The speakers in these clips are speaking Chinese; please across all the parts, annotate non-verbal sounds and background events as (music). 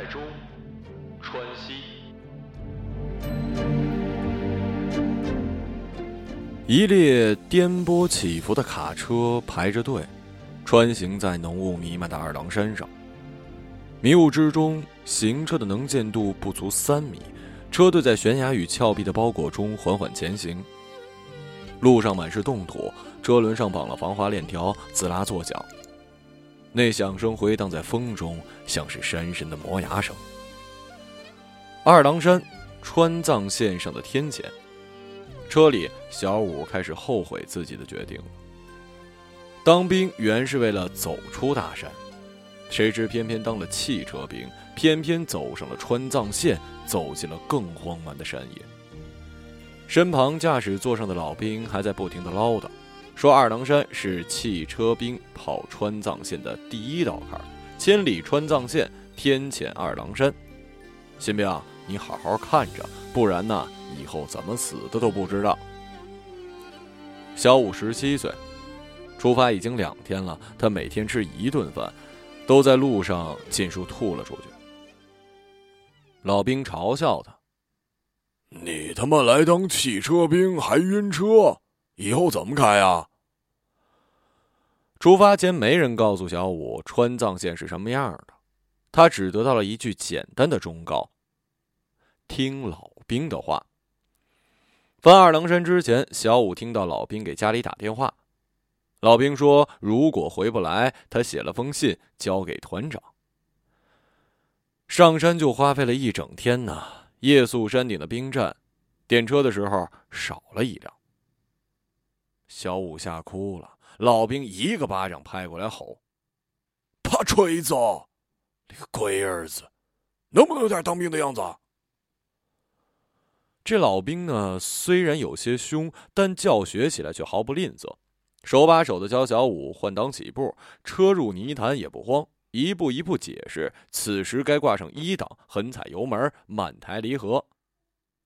十年代中，川西一列颠簸起伏的卡车排着队，穿行在浓雾弥漫的二郎山上。迷雾之中，行车的能见度不足三米，车队在悬崖与峭壁的包裹中缓缓前行。路上满是冻土，车轮上绑了防滑链条，滋啦作响。那响声回荡在风中，像是山神的磨牙声。二郎山，川藏线上的天堑。车里，小五开始后悔自己的决定了。当兵原是为了走出大山，谁知偏偏当了汽车兵，偏偏走上了川藏线，走进了更荒蛮的山野。身旁驾驶座上的老兵还在不停的唠叨，说二郎山是汽车兵跑川藏线的第一道坎儿，千里川藏线，天堑二郎山。新兵，你好好看着，不然呢，以后怎么死的都不知道。小五十七岁，出发已经两天了，他每天吃一顿饭，都在路上尽数吐了出去。老兵嘲笑他。你他妈来当汽车兵还晕车，以后怎么开啊？出发前没人告诉小五川藏线是什么样的，他只得到了一句简单的忠告：听老兵的话。翻二郎山之前，小五听到老兵给家里打电话，老兵说如果回不来，他写了封信交给团长。上山就花费了一整天呢。夜宿山顶的兵站，点车的时候少了一辆。小五吓哭了，老兵一个巴掌拍过来，吼：“怕锤子！你个龟儿子，能不能有点当兵的样子？”这老兵呢，虽然有些凶，但教学起来却毫不吝啬，手把手的教小五换挡起步，车入泥潭也不慌。一步一步解释，此时该挂上一档，狠踩油门，慢抬离合。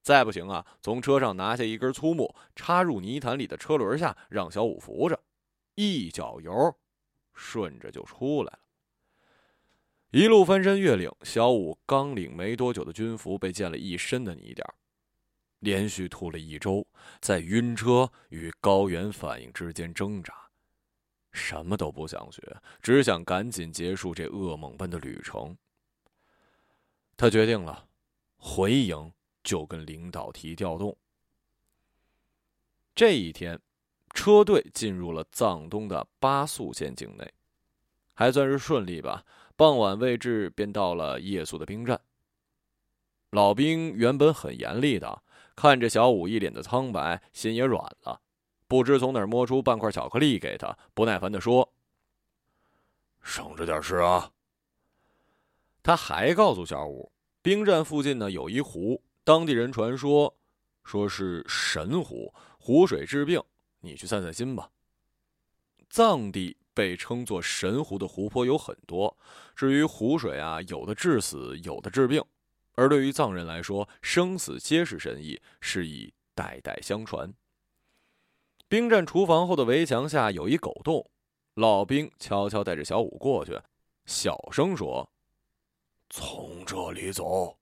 再不行啊，从车上拿下一根粗木，插入泥潭里的车轮下，让小五扶着，一脚油，顺着就出来了。一路翻山越岭，小五刚领没多久的军服被溅了一身的泥点连续吐了一周，在晕车与高原反应之间挣扎。什么都不想学，只想赶紧结束这噩梦般的旅程。他决定了，回营就跟领导提调动。这一天，车队进入了藏东的巴素县境内，还算是顺利吧。傍晚位置便到了夜宿的兵站。老兵原本很严厉的，看着小五一脸的苍白，心也软了。不知从哪摸出半块巧克力给他，不耐烦地说：“省着点吃啊。”他还告诉小五，兵站附近呢有一湖，当地人传说说是神湖，湖水治病，你去散散心吧。藏地被称作神湖的湖泊有很多，至于湖水啊，有的治死，有的治病，而对于藏人来说，生死皆是神意，是以代代相传。兵站厨房后的围墙下有一狗洞，老兵悄悄带着小五过去，小声说：“从这里走。”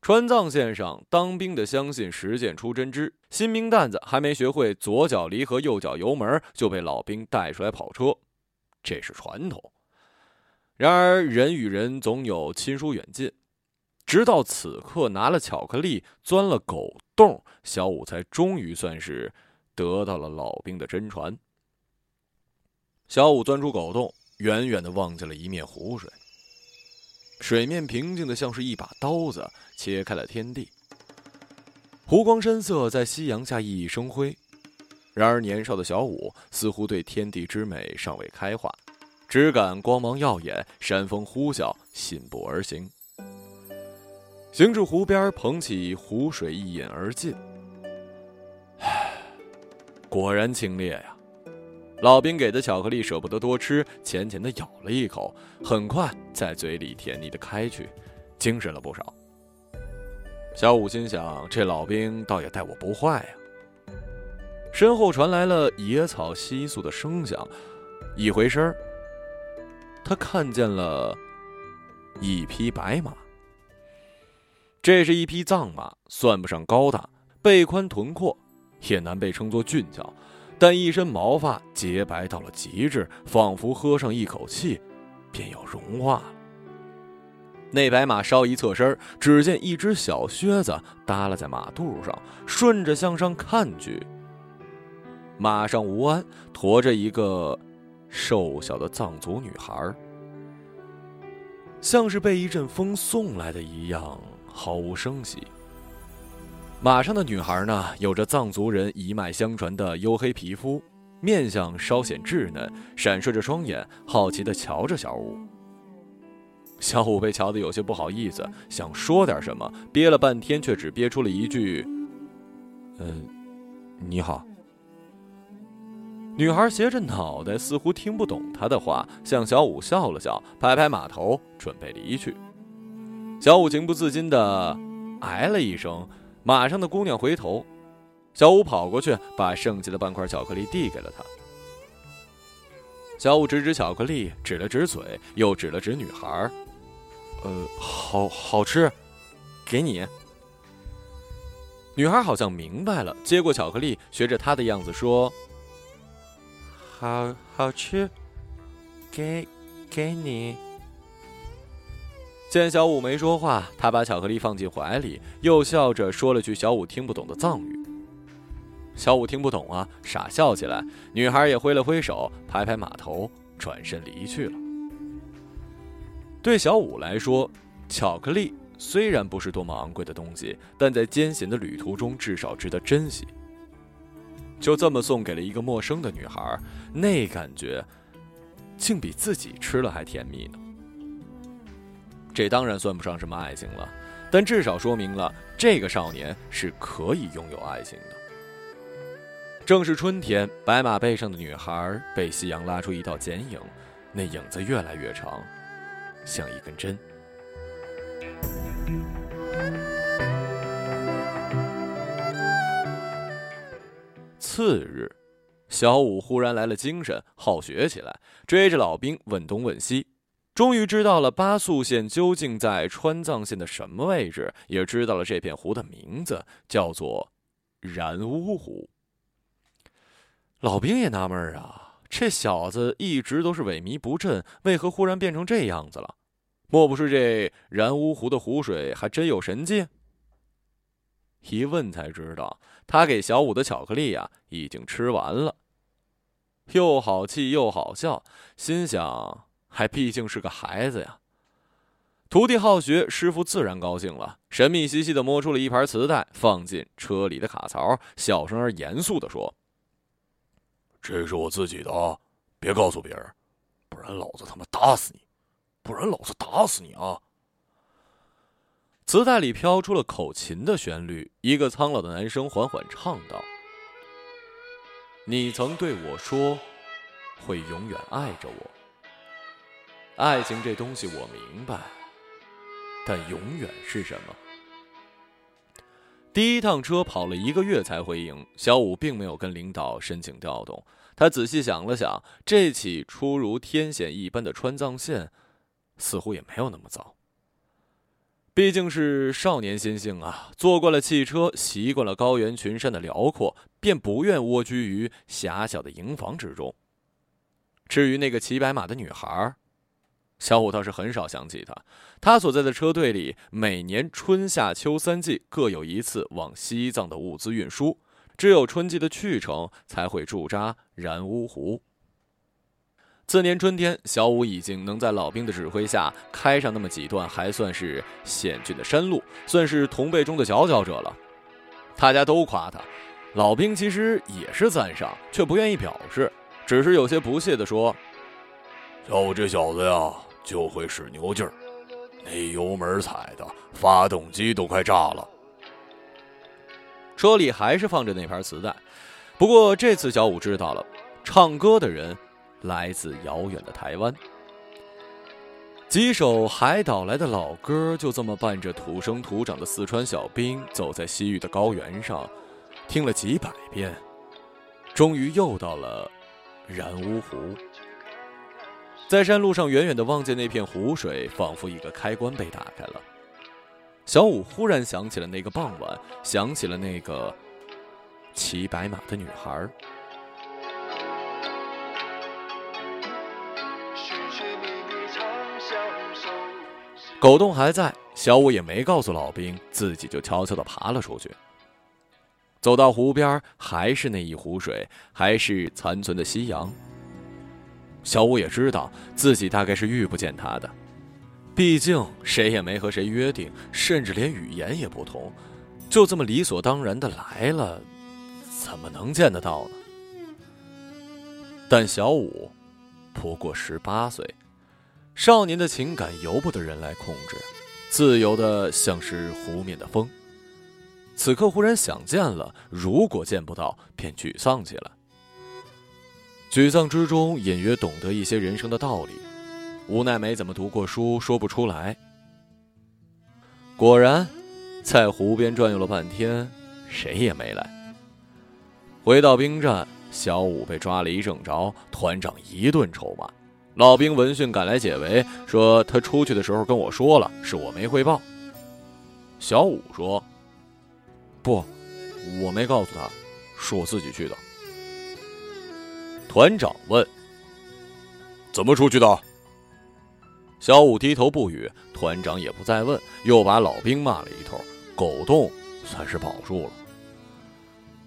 川藏线上当兵的相信实践出真知，新兵蛋子还没学会左脚离合，右脚油门，就被老兵带出来跑车，这是传统。然而人与人总有亲疏远近。直到此刻，拿了巧克力，钻了狗洞，小五才终于算是得到了老兵的真传。小五钻出狗洞，远远的望见了一面湖水，水面平静的像是一把刀子，切开了天地。湖光山色在夕阳下熠熠生辉。然而年少的小五似乎对天地之美尚未开化，只感光芒耀眼，山风呼啸，信步而行。行至湖边，捧起湖水一饮而尽。唉，果然清冽呀！老兵给的巧克力舍不得多吃，浅浅的咬了一口，很快在嘴里甜腻的开去，精神了不少。小五心想：这老兵倒也待我不坏呀。身后传来了野草窸窣的声响，一回身他看见了一匹白马。这是一匹藏马，算不上高大，背宽臀阔，也难被称作俊俏，但一身毛发洁白到了极致，仿佛喝上一口气，便要融化了。那白马稍一侧身，只见一只小靴子耷拉在马肚上，顺着向上看去。马上吴安驮着一个瘦小的藏族女孩，像是被一阵风送来的一样。毫无声息。马上的女孩呢，有着藏族人一脉相传的黝黑皮肤，面相稍显稚嫩，闪烁着双眼，好奇地瞧着小五。小五被瞧得有些不好意思，想说点什么，憋了半天，却只憋出了一句：“嗯，你好。”女孩斜着脑袋，似乎听不懂他的话，向小五笑了笑，拍拍马头，准备离去。小五情不自禁的哎了一声，马上的姑娘回头，小五跑过去，把剩下的半块巧克力递给了她。小五指指巧克力，指了指嘴，又指了指女孩呃，好好吃，给你。”女孩好像明白了，接过巧克力，学着他的样子说：“好好吃，给给你。”见小五没说话，他把巧克力放进怀里，又笑着说了句小五听不懂的藏语。小五听不懂啊，傻笑起来。女孩也挥了挥手，拍拍马头，转身离去了。对小五来说，巧克力虽然不是多么昂贵的东西，但在艰险的旅途中至少值得珍惜。就这么送给了一个陌生的女孩，那感觉，竟比自己吃了还甜蜜呢。这当然算不上什么爱情了，但至少说明了这个少年是可以拥有爱情的。正是春天，白马背上的女孩被夕阳拉出一道剪影，那影子越来越长，像一根针。次日，小五忽然来了精神，好学起来，追着老兵问东问西。终于知道了巴素县究竟在川藏线的什么位置，也知道了这片湖的名字叫做然乌湖。老兵也纳闷啊，这小子一直都是萎靡不振，为何忽然变成这样子了？莫不是这然乌湖的湖水还真有神迹？一问才知道，他给小五的巧克力呀已经吃完了，又好气又好笑，心想。还毕竟是个孩子呀。徒弟好学，师傅自然高兴了，神秘兮兮的摸出了一盘磁带，放进车里的卡槽，小声而严肃的说：“这是我自己的，别告诉别人，不然老子他妈打死你！不然老子打死你啊！”磁带里飘出了口琴的旋律，一个苍老的男声缓缓唱道：“你曾对我说，会永远爱着我。”爱情这东西我明白，但永远是什么？第一趟车跑了一个月才回营，小五并没有跟领导申请调动。他仔细想了想，这起出如天险一般的川藏线，似乎也没有那么糟。毕竟是少年心性啊，坐惯了汽车，习惯了高原群山的辽阔，便不愿蜗居于狭小的营房之中。至于那个骑白马的女孩，小五倒是很少想起她，他所在的车队里，每年春夏秋三季各有一次往西藏的物资运输，只有春季的去程才会驻扎然乌湖。次年春天，小五已经能在老兵的指挥下开上那么几段还算是险峻的山路，算是同辈中的佼佼者了。大家都夸他，老兵其实也是赞赏，却不愿意表示，只是有些不屑地说：“小五这小子呀。”就会使牛劲儿，那油门踩的，发动机都快炸了。车里还是放着那盘磁带，不过这次小五知道了，唱歌的人来自遥远的台湾。几首海岛来的老歌，就这么伴着土生土长的四川小兵，走在西域的高原上，听了几百遍，终于又到了然乌湖。在山路上远远的望见那片湖水，仿佛一个开关被打开了。小五忽然想起了那个傍晚，想起了那个骑白马的女孩。狗洞还在，小五也没告诉老兵，自己就悄悄的爬了出去。走到湖边，还是那一湖水，还是残存的夕阳。小五也知道自己大概是遇不见他的，毕竟谁也没和谁约定，甚至连语言也不同，就这么理所当然的来了，怎么能见得到呢？但小五不过十八岁，少年的情感由不得人来控制，自由的像是湖面的风。此刻忽然想见了，如果见不到，便沮丧起来。沮丧之中，隐约懂得一些人生的道理，无奈没怎么读过书，说不出来。果然，在湖边转悠了半天，谁也没来。回到兵站，小五被抓了一正着，团长一顿臭骂。老兵闻讯赶来解围，说他出去的时候跟我说了，是我没汇报。小五说：“不，我没告诉他，是我自己去的。”团长问：“怎么出去的？”小五低头不语。团长也不再问，又把老兵骂了一通。狗洞算是保住了。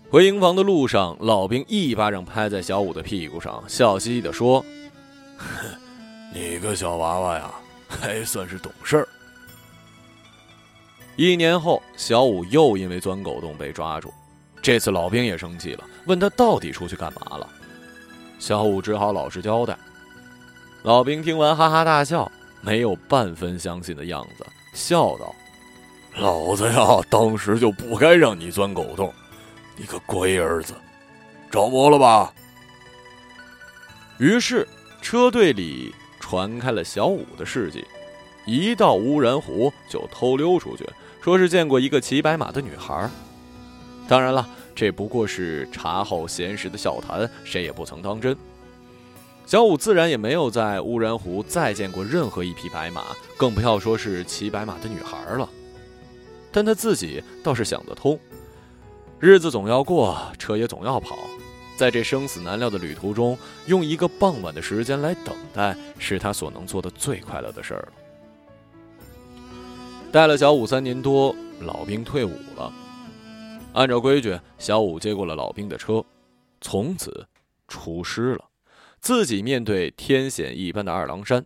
回营房的路上，老兵一巴掌拍在小五的屁股上，笑嘻嘻的说：“ (laughs) 你个小娃娃呀，(laughs) 还算是懂事儿。”一年后，小五又因为钻狗洞被抓住。这次老兵也生气了，问他到底出去干嘛了。小五只好老实交代。老兵听完哈哈大笑，没有半分相信的样子，笑道：“老子呀，当时就不该让你钻狗洞，你个龟儿子，着魔了吧？”于是车队里传开了小五的事迹，一到乌然湖就偷溜出去，说是见过一个骑白马的女孩。当然了。这不过是茶后闲时的笑谈，谁也不曾当真。小五自然也没有在乌然湖再见过任何一匹白马，更不要说是骑白马的女孩了。但他自己倒是想得通，日子总要过，车也总要跑，在这生死难料的旅途中，用一个傍晚的时间来等待，是他所能做的最快乐的事儿了。带了小五三年多，老兵退伍了。按照规矩，小五接过了老兵的车，从此出师了，自己面对天险一般的二郎山，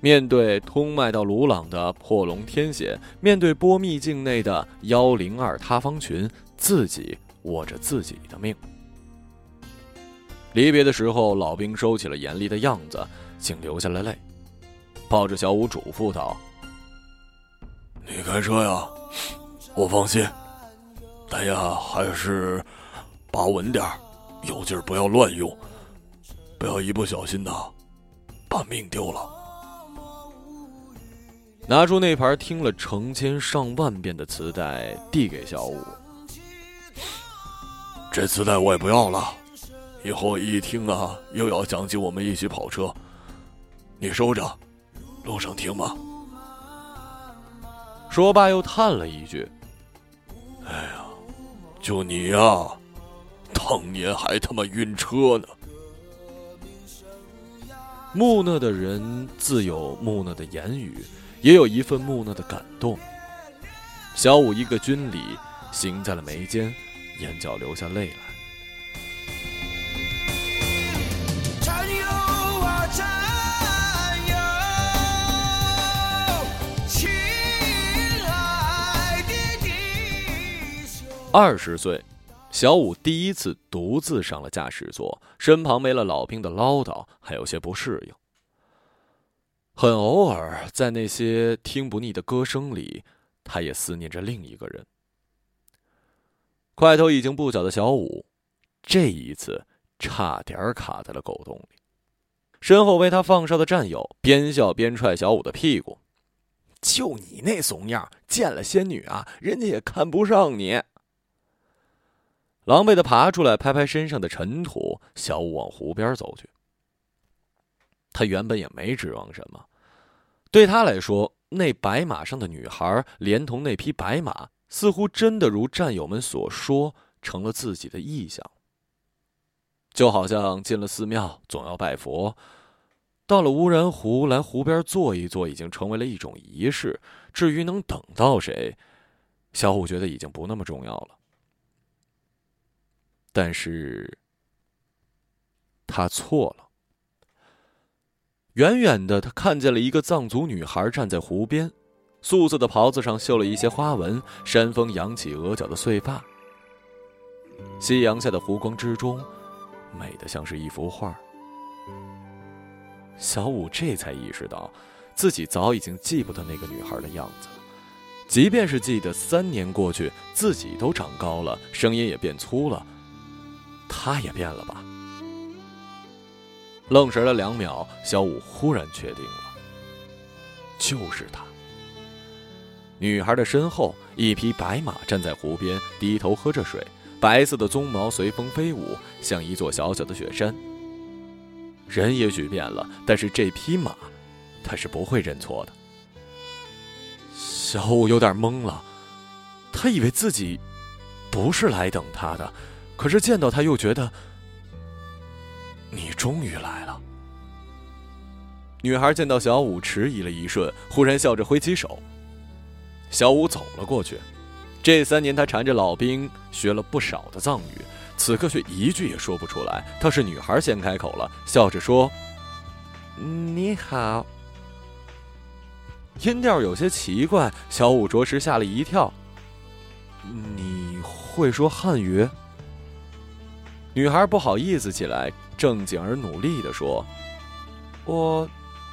面对通麦到鲁朗的破龙天险，面对波密境内的幺零二塌方群，自己握着自己的命。离别的时候，老兵收起了严厉的样子，竟流下了泪，抱着小五嘱咐道：“你开车呀，我放心。”但呀，还是把稳点有劲儿不要乱用，不要一不小心呐，把命丢了。拿出那盘听了成千上万遍的磁带，递给小五。这磁带我也不要了，以后一听啊，又要想起我们一起跑车，你收着，路上听吧。说罢，又叹了一句：“哎呀。”就你呀，当年还他妈晕车呢。木讷的人自有木讷的言语，也有一份木讷的感动。小五一个军礼，行在了眉间，眼角流下泪来。二十岁，小五第一次独自上了驾驶座，身旁没了老兵的唠叨，还有些不适应。很偶尔，在那些听不腻的歌声里，他也思念着另一个人。块头已经不小的小五，这一次差点卡在了狗洞里。身后为他放哨的战友边笑边踹小五的屁股：“就你那怂样，见了仙女啊，人家也看不上你。”狼狈的爬出来，拍拍身上的尘土，小五往湖边走去。他原本也没指望什么。对他来说，那白马上的女孩，连同那匹白马，似乎真的如战友们所说，成了自己的意象。就好像进了寺庙，总要拜佛；到了无人湖，来湖边坐一坐，已经成为了一种仪式。至于能等到谁，小五觉得已经不那么重要了。但是，他错了。远远的，他看见了一个藏族女孩站在湖边，素色的袍子上绣了一些花纹，山风扬起额角的碎发。夕阳下的湖光之中，美得像是一幅画。小五这才意识到，自己早已经记不得那个女孩的样子。即便是记得三年过去，自己都长高了，声音也变粗了，他也变了吧？愣神了两秒，小五忽然确定了，就是他。女孩的身后，一匹白马站在湖边，低头喝着水，白色的鬃毛随风飞舞，像一座小小的雪山。人也许变了，但是这匹马，他是不会认错的。小五有点懵了，他以为自己不是来等他的，可是见到他又觉得。你终于来了。女孩见到小五，迟疑了一瞬，忽然笑着挥起手。小五走了过去。这三年，他缠着老兵学了不少的藏语，此刻却一句也说不出来。倒是女孩先开口了，笑着说：“你好。”音调有些奇怪，小五着实吓了一跳。你会说汉语？女孩不好意思起来。正经而努力的说：“我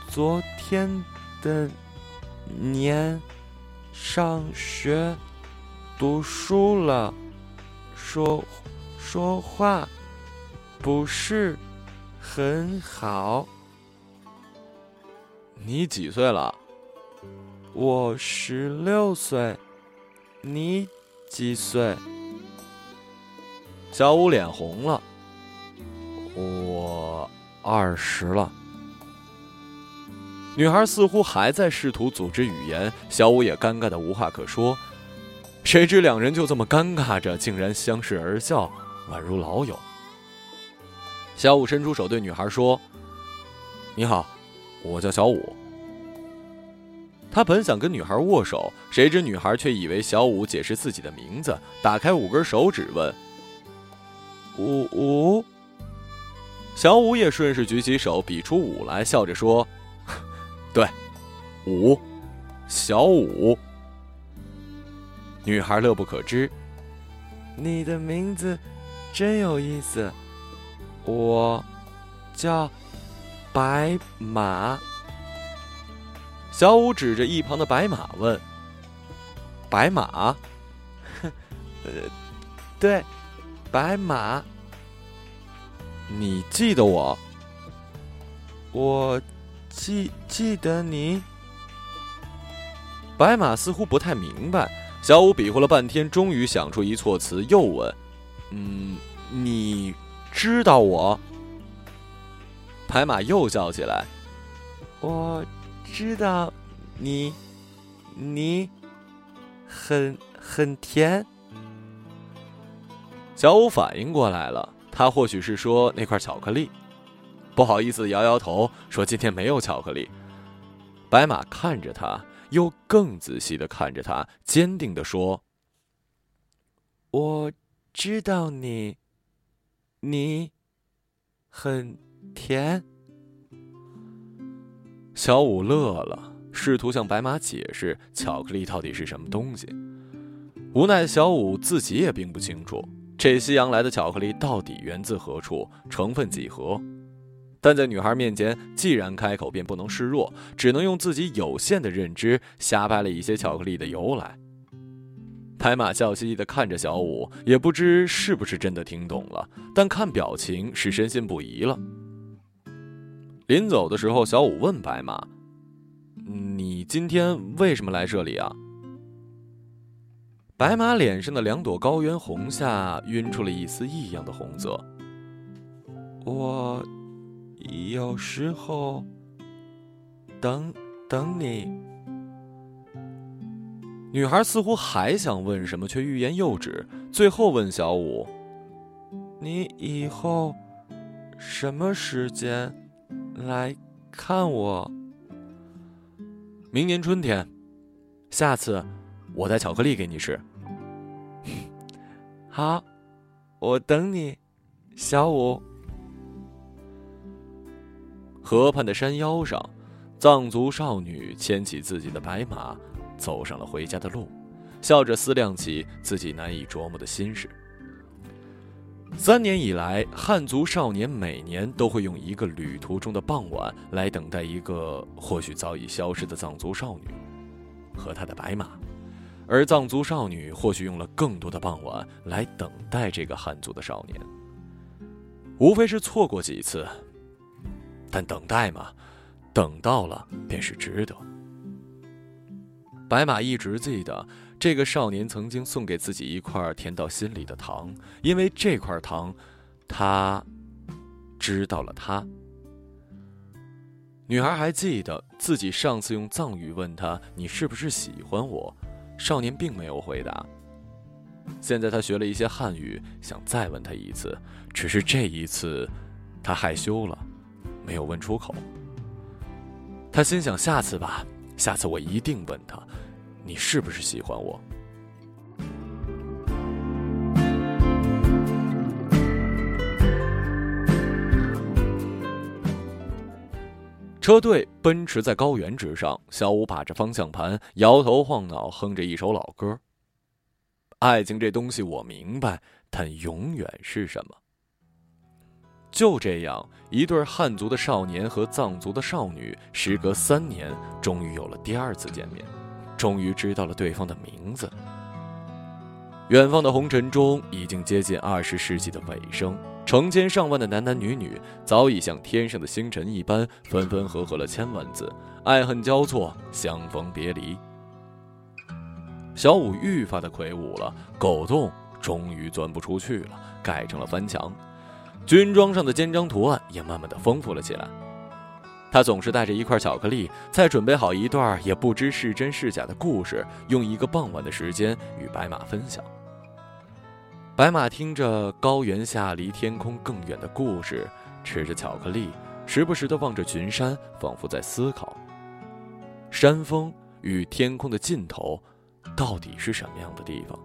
昨天的年上学读书了，说说话不是很好。你几岁了？我十六岁。你几岁？”小五脸红了。我二十了。女孩似乎还在试图组织语言，小五也尴尬的无话可说。谁知两人就这么尴尬着，竟然相视而笑，宛如老友。小五伸出手对女孩说：“你好，我叫小五。”他本想跟女孩握手，谁知女孩却以为小五解释自己的名字，打开五根手指问：“五五。”小五也顺势举起手，比出五来，笑着说：“对，五，小五。”女孩乐不可支：“你的名字真有意思，我叫白马。”小五指着一旁的白马问：“白马？”“ (laughs) 呃，对，白马。”你记得我？我记记得你。白马似乎不太明白，小五比划了半天，终于想出一措辞，又问：“嗯，你知道我？”白马又叫起来：“我知道你，你很很甜。”小五反应过来了。他或许是说那块巧克力，不好意思摇摇头说今天没有巧克力。白马看着他，又更仔细的看着他，坚定的说：“我知道你，你很甜。”小五乐了，试图向白马解释巧克力到底是什么东西。无奈小五自己也并不清楚。这西洋来的巧克力到底源自何处？成分几何？但在女孩面前，既然开口便不能示弱，只能用自己有限的认知瞎掰了一些巧克力的由来。白马笑嘻嘻地看着小五，也不知是不是真的听懂了，但看表情是深信不疑了。临走的时候，小五问白马：“你今天为什么来这里啊？”白马脸上的两朵高原红下晕出了一丝异样的红色。我有时候等等你。女孩似乎还想问什么，却欲言又止，最后问小五：“你以后什么时间来看我？”明年春天，下次我带巧克力给你吃。(laughs) 好，我等你，小五。河畔的山腰上，藏族少女牵起自己的白马，走上了回家的路，笑着思量起自己难以琢磨的心事。三年以来，汉族少年每年都会用一个旅途中的傍晚来等待一个或许早已消失的藏族少女和她的白马，而藏族少女或许用了更多的傍晚来等待这个汉族的少年。无非是错过几次。但等待嘛，等到了便是值得。白马一直记得这个少年曾经送给自己一块甜到心里的糖，因为这块糖，他知道了他。女孩还记得自己上次用藏语问他：“你是不是喜欢我？”少年并没有回答。现在他学了一些汉语，想再问他一次，只是这一次，他害羞了。没有问出口。他心想：下次吧，下次我一定问他，你是不是喜欢我？车队奔驰在高原之上，小五把着方向盘，摇头晃脑，哼着一首老歌。爱情这东西，我明白，但永远是什么？就这样，一对汉族的少年和藏族的少女，时隔三年，终于有了第二次见面，终于知道了对方的名字。远方的红尘中，已经接近二十世纪的尾声，成千上万的男男女女，早已像天上的星辰一般，分分合合了千万次，爱恨交错，相逢别离。小五愈发的魁梧了，狗洞终于钻不出去了，改成了翻墙。军装上的肩章图案也慢慢的丰富了起来。他总是带着一块巧克力，再准备好一段也不知是真是假的故事，用一个傍晚的时间与白马分享。白马听着高原下离天空更远的故事，吃着巧克力，时不时的望着群山，仿佛在思考：山峰与天空的尽头，到底是什么样的地方？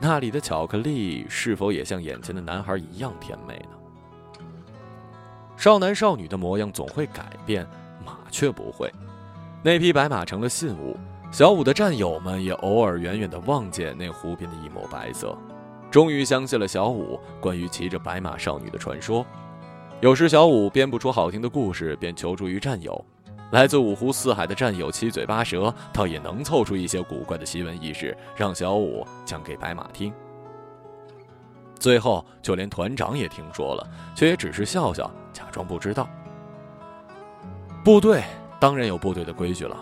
那里的巧克力是否也像眼前的男孩一样甜美呢？少男少女的模样总会改变，马却不会。那匹白马成了信物，小五的战友们也偶尔远远的望见那湖边的一抹白色，终于相信了小五关于骑着白马少女的传说。有时小五编不出好听的故事，便求助于战友。来自五湖四海的战友七嘴八舌，倒也能凑出一些古怪的奇闻异事，让小五讲给白马听。最后，就连团长也听说了，却也只是笑笑，假装不知道。部队当然有部队的规矩了，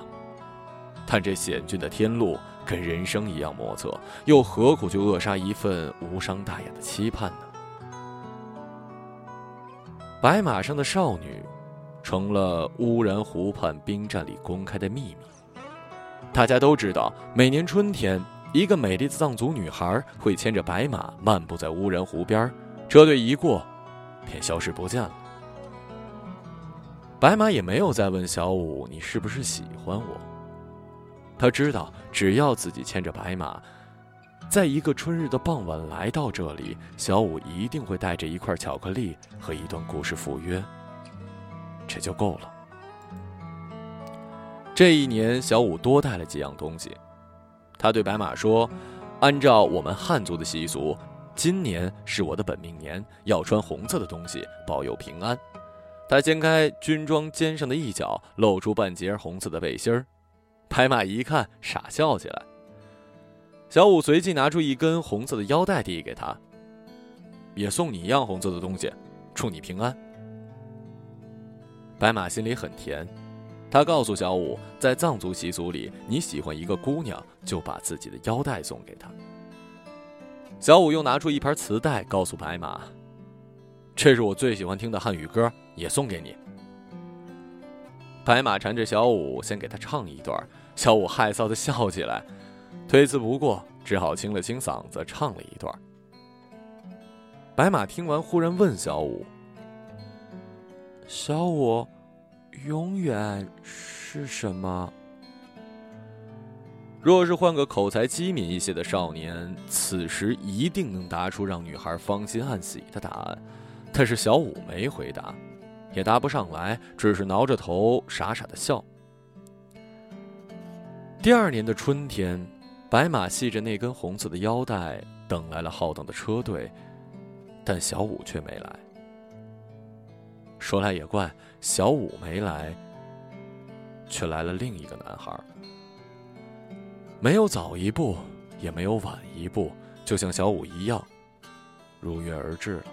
看这险峻的天路跟人生一样莫测，又何苦去扼杀一份无伤大雅的期盼呢？白马上的少女。成了乌然湖畔兵站里公开的秘密。大家都知道，每年春天，一个美丽的藏族女孩会牵着白马漫步在乌然湖边，车队一过，便消失不见了。白马也没有再问小五：“你是不是喜欢我？”他知道，只要自己牵着白马，在一个春日的傍晚来到这里，小五一定会带着一块巧克力和一段故事赴约。这就够了。这一年，小五多带了几样东西。他对白马说：“按照我们汉族的习俗，今年是我的本命年，要穿红色的东西，保佑平安。”他掀开军装肩上的一角，露出半截红色的背心儿。白马一看，傻笑起来。小五随即拿出一根红色的腰带递给他：“也送你一样红色的东西，祝你平安。”白马心里很甜，他告诉小五，在藏族习俗里，你喜欢一个姑娘，就把自己的腰带送给她。小五又拿出一盘磁带，告诉白马：“这是我最喜欢听的汉语歌，也送给你。”白马缠着小五，先给他唱一段。小五害臊的笑起来，推辞不过，只好清了清嗓子唱了一段。白马听完，忽然问小五：“小五，永远是什么？”若是换个口才机敏一些的少年，此时一定能答出让女孩芳心暗喜的答案。但是小五没回答，也答不上来，只是挠着头傻傻的笑。第二年的春天，白马系着那根红色的腰带，等来了浩荡的车队，但小五却没来。说来也怪，小五没来，却来了另一个男孩。没有早一步，也没有晚一步，就像小五一样，如约而至了。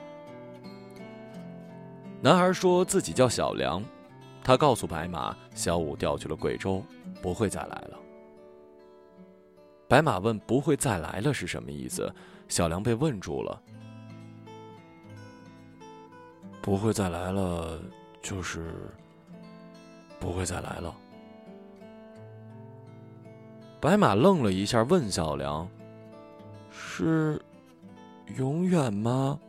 男孩说自己叫小梁，他告诉白马，小五调去了贵州，不会再来了。白马问：“不会再来了是什么意思？”小梁被问住了。不会再来了，就是不会再来了。白马愣了一下，问小梁：“是永远吗？”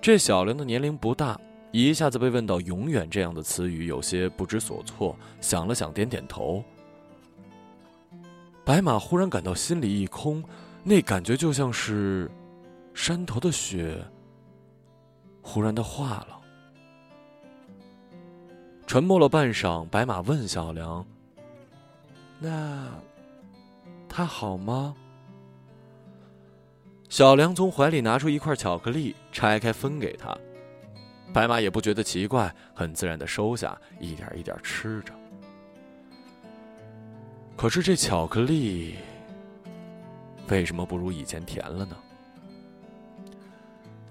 这小梁的年龄不大，一下子被问到“永远”这样的词语，有些不知所措。想了想，点点头。白马忽然感到心里一空，那感觉就像是山头的雪忽然的化了。沉默了半晌，白马问小梁。那，他好吗？小梁从怀里拿出一块巧克力，拆开分给他。白马也不觉得奇怪，很自然的收下，一点一点吃着。可是这巧克力，为什么不如以前甜了呢？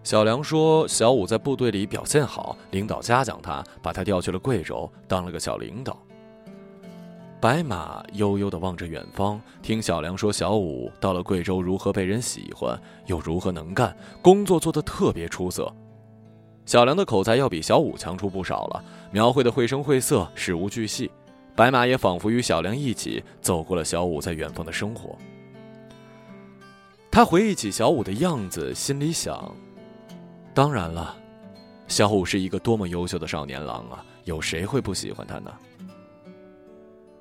小梁说：“小五在部队里表现好，领导嘉奖他，把他调去了贵州，当了个小领导。”白马悠悠的望着远方，听小梁说：“小五到了贵州，如何被人喜欢，又如何能干，工作做得特别出色。”小梁的口才要比小五强出不少了，描绘的绘声绘色，事无巨细。白马也仿佛与小梁一起走过了小五在远方的生活。他回忆起小五的样子，心里想：“当然了，小五是一个多么优秀的少年郎啊，有谁会不喜欢他呢？”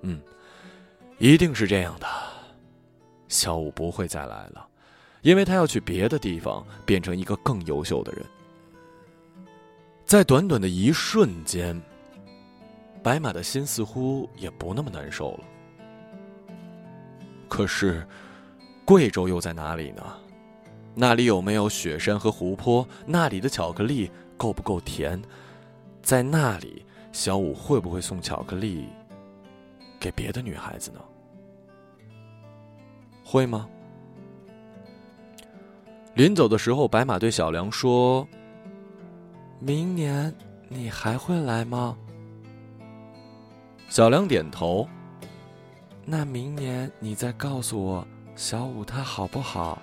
嗯，一定是这样的。小五不会再来了，因为他要去别的地方，变成一个更优秀的人。在短短的一瞬间，白马的心似乎也不那么难受了。可是，贵州又在哪里呢？那里有没有雪山和湖泊？那里的巧克力够不够甜？在那里，小五会不会送巧克力？给别的女孩子呢？会吗？临走的时候，白马对小梁说：“明年你还会来吗？”小梁点头。那明年你再告诉我，小五他好不好？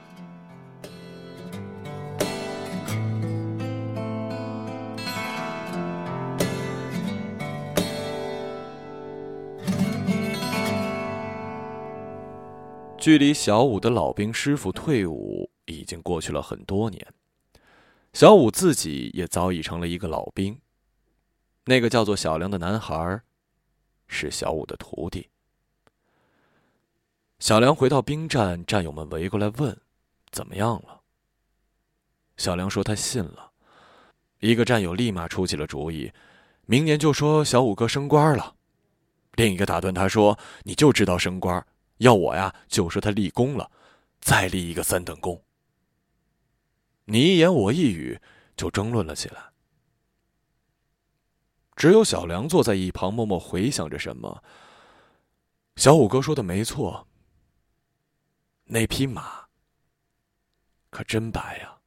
距离小五的老兵师傅退伍已经过去了很多年，小五自己也早已成了一个老兵。那个叫做小梁的男孩，是小五的徒弟。小梁回到兵站，战友们围过来问：“怎么样了？”小梁说：“他信了。”一个战友立马出起了主意：“明年就说小五哥升官了。”另一个打断他说：“你就知道升官。”要我呀，就说他立功了，再立一个三等功。你一言我一语，就争论了起来。只有小梁坐在一旁，默默回想着什么。小五哥说的没错，那匹马可真白呀。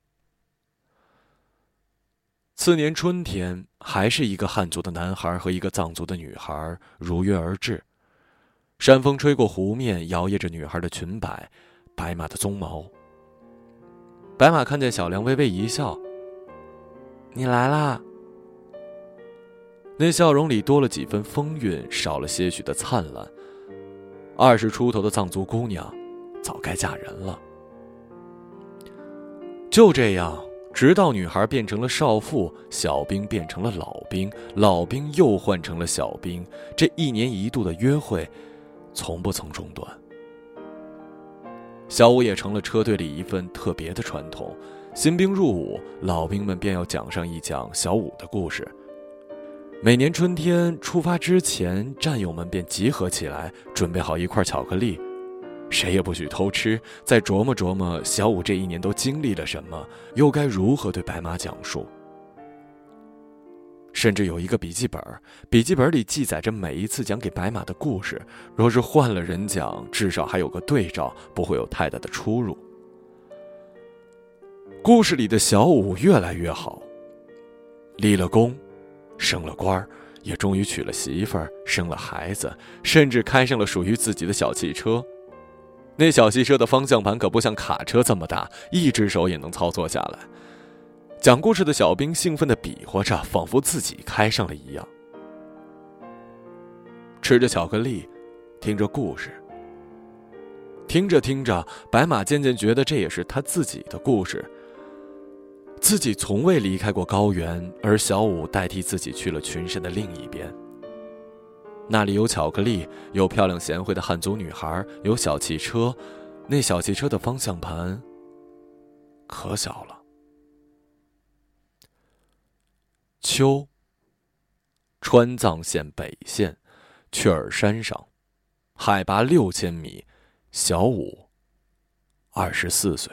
次年春天，还是一个汉族的男孩和一个藏族的女孩如约而至。山风吹过湖面，摇曳着女孩的裙摆，白马的鬃毛。白马看见小梁，微微一笑：“你来啦。”那笑容里多了几分风韵，少了些许的灿烂。二十出头的藏族姑娘，早该嫁人了。就这样，直到女孩变成了少妇，小兵变成了老兵，老兵又换成了小兵，这一年一度的约会，从不曾中断。小舞也成了车队里一份特别的传统。新兵入伍，老兵们便要讲上一讲小舞的故事。每年春天出发之前，战友们便集合起来，准备好一块巧克力，谁也不许偷吃，再琢磨琢磨小五这一年都经历了什么，又该如何对白马讲述。甚至有一个笔记本，笔记本里记载着每一次讲给白马的故事。若是换了人讲，至少还有个对照，不会有太大的出入。故事里的小五越来越好，立了功，升了官也终于娶了媳妇儿，生了孩子，甚至开上了属于自己的小汽车。那小汽车的方向盘可不像卡车这么大，一只手也能操作下来。讲故事的小兵兴奋地比划着，仿佛自己开上了一样。吃着巧克力，听着故事。听着听着，白马渐渐觉得这也是他自己的故事。自己从未离开过高原，而小五代替自己去了群山的另一边。那里有巧克力，有漂亮贤惠的汉族女孩，有小汽车，那小汽车的方向盘可小了。秋。川藏线北线，雀儿山上，海拔六千米，小五，二十四岁。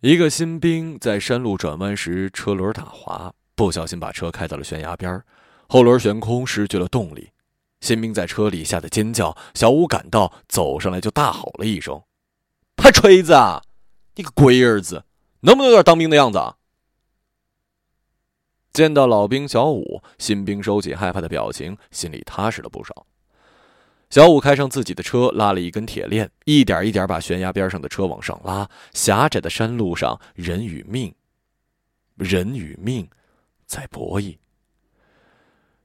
一个新兵在山路转弯时车轮打滑，不小心把车开到了悬崖边后轮悬空，失去了动力。新兵在车里吓得尖叫，小五赶到，走上来就大吼了一声：“拍锤子啊！你个龟儿子，能不能有点当兵的样子啊？”见到老兵小五，新兵收起害怕的表情，心里踏实了不少。小五开上自己的车，拉了一根铁链，一点一点把悬崖边上的车往上拉。狭窄的山路上，人与命，人与命，在博弈。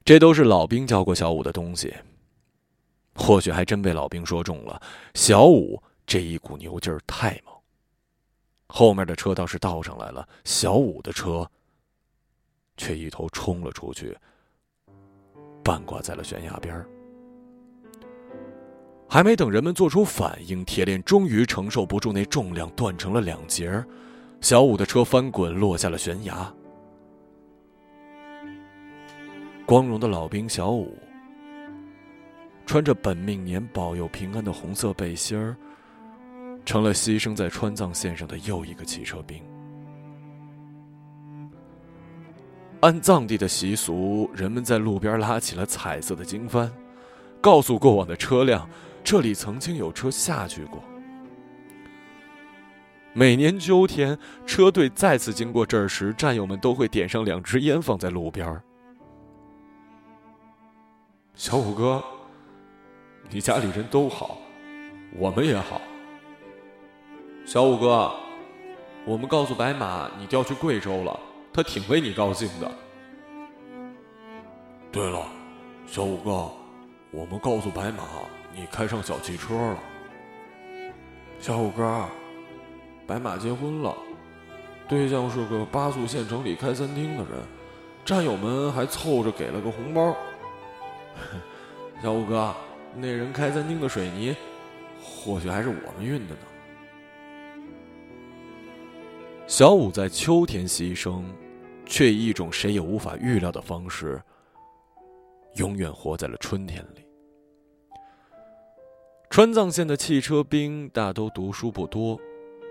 这都是老兵教过小五的东西。或许还真被老兵说中了，小五这一股牛劲儿太猛。后面的车倒是倒上来了，小五的车。却一头冲了出去，半挂在了悬崖边还没等人们做出反应，铁链终于承受不住那重量，断成了两截小五的车翻滚，落下了悬崖。光荣的老兵小五，穿着本命年保佑平安的红色背心儿，成了牺牲在川藏线上的又一个汽车兵。按藏地的习俗，人们在路边拉起了彩色的经幡，告诉过往的车辆，这里曾经有车下去过。每年秋天，车队再次经过这儿时，战友们都会点上两支烟，放在路边。小五哥，你家里人都好，我们也好。小五哥，我们告诉白马，你调去贵州了。他挺为你高兴的。对了，小五哥，我们告诉白马，你开上小汽车了。小五哥，白马结婚了，对象是个八宿县城里开餐厅的人，战友们还凑着给了个红包。(laughs) 小五哥，那人开餐厅的水泥，或许还是我们运的呢。小五在秋天牺牲。却以一种谁也无法预料的方式，永远活在了春天里。川藏线的汽车兵大都读书不多，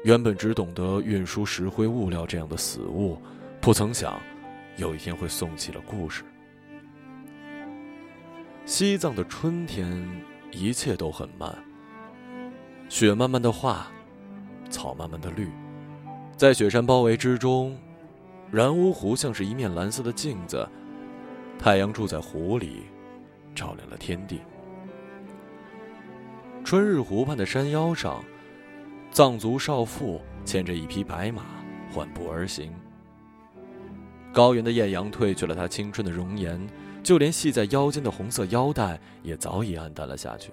原本只懂得运输石灰物料这样的死物，不曾想有一天会送起了故事。西藏的春天，一切都很慢，雪慢慢的化，草慢慢的绿，在雪山包围之中。然乌湖像是一面蓝色的镜子，太阳住在湖里，照亮了天地。春日湖畔的山腰上，藏族少妇牵着一匹白马缓步而行。高原的艳阳褪去了她青春的容颜，就连系在腰间的红色腰带也早已暗淡了下去。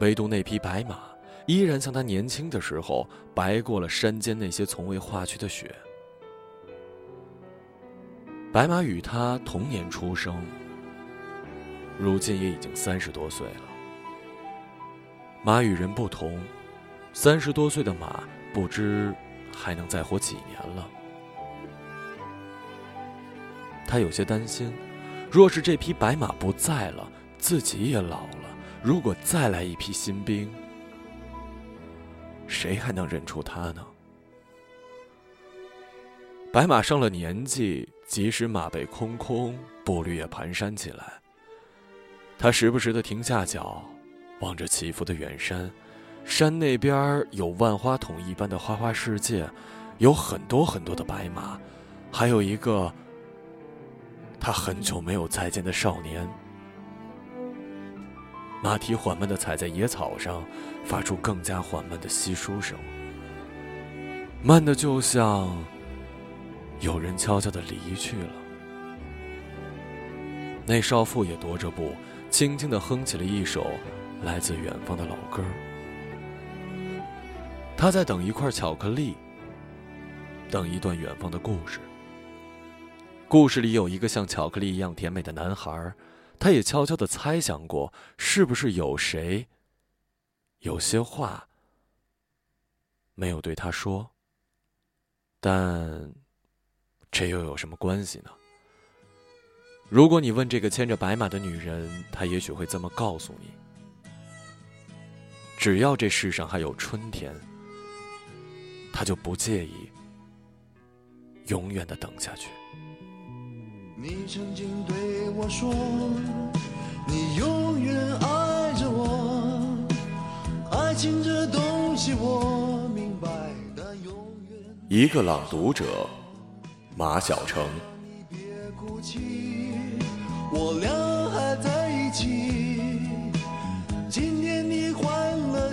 唯独那匹白马，依然像她年轻的时候，白过了山间那些从未化去的雪。白马与他同年出生，如今也已经三十多岁了。马与人不同，三十多岁的马不知还能再活几年了。他有些担心，若是这匹白马不在了，自己也老了，如果再来一批新兵，谁还能认出他呢？白马上了年纪。即使马背空空，步履也蹒跚起来。他时不时的停下脚，望着起伏的远山，山那边有万花筒一般的花花世界，有很多很多的白马，还有一个他很久没有再见的少年。马蹄缓慢的踩在野草上，发出更加缓慢的稀疏声，慢的就像。有人悄悄的离去了。那少妇也踱着步，轻轻的哼起了一首来自远方的老歌。他在等一块巧克力，等一段远方的故事。故事里有一个像巧克力一样甜美的男孩，他也悄悄的猜想过，是不是有谁，有些话没有对他说，但。这又有什么关系呢？如果你问这个牵着白马的女人，她也许会这么告诉你：只要这世上还有春天，他就不介意永远的等下去。你曾经对我说，你永远爱着我，爱情这东西我明白，但永远一个朗读者。马晓成。别哭泣，我俩还在一起。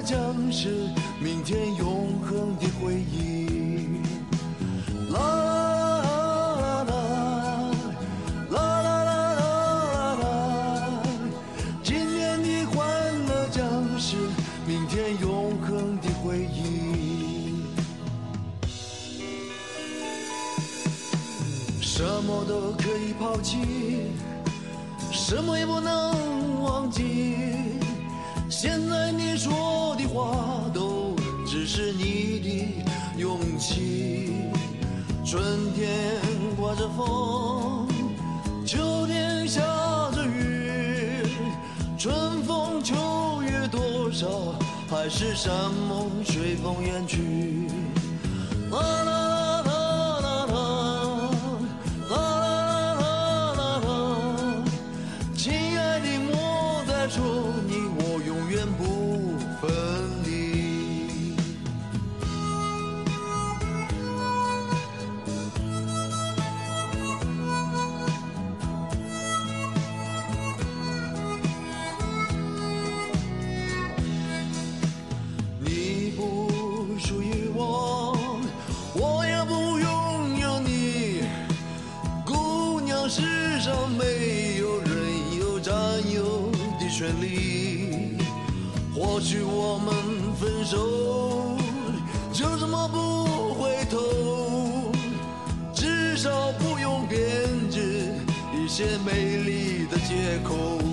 将是明天永恒的回忆。啦啦啦啦啦啦啦啦啦，今天的欢乐将是明天永恒的回忆。什么都可以抛弃，什么也不能忘记。是你的勇气。春天刮着风，秋天下着雨，春风秋月多少，海誓山盟随风远去。权利，或许我们分手就这么不回头，至少不用编织一些美丽的借口。